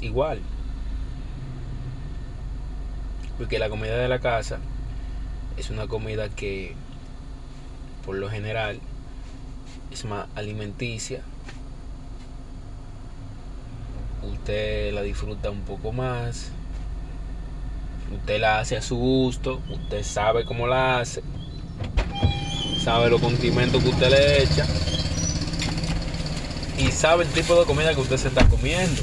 Igual. Porque la comida de la casa es una comida que, por lo general, es más alimenticia. Usted la disfruta un poco más. Usted la hace a su gusto. Usted sabe cómo la hace. Sabe los condimentos que usted le echa. Y sabe el tipo de comida que usted se está comiendo.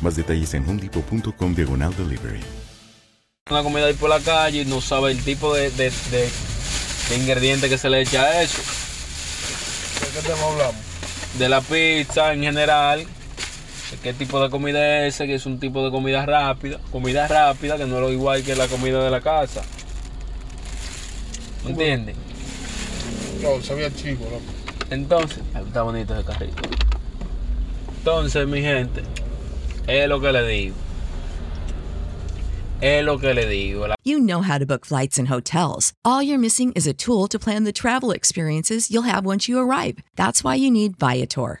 Más detalles en homedepot.com diagonal delivery. Una comida ahí por la calle y no sabe el tipo de, de, de, de ingrediente que se le echa a eso. ¿De qué tema hablamos? De la pizza en general. de ¿Qué tipo de comida es ese? Que es un tipo de comida rápida. Comida rápida que no es lo igual que la comida de la casa. ¿Me entiendes? No, sabía chico, loco. Entonces, está bonito ese carrito. Entonces, mi gente, es lo que le digo. Es lo que le digo. You know how to book flights and hotels. All you're missing is a tool to plan the travel experiences you'll have once you arrive. That's why you need Viator.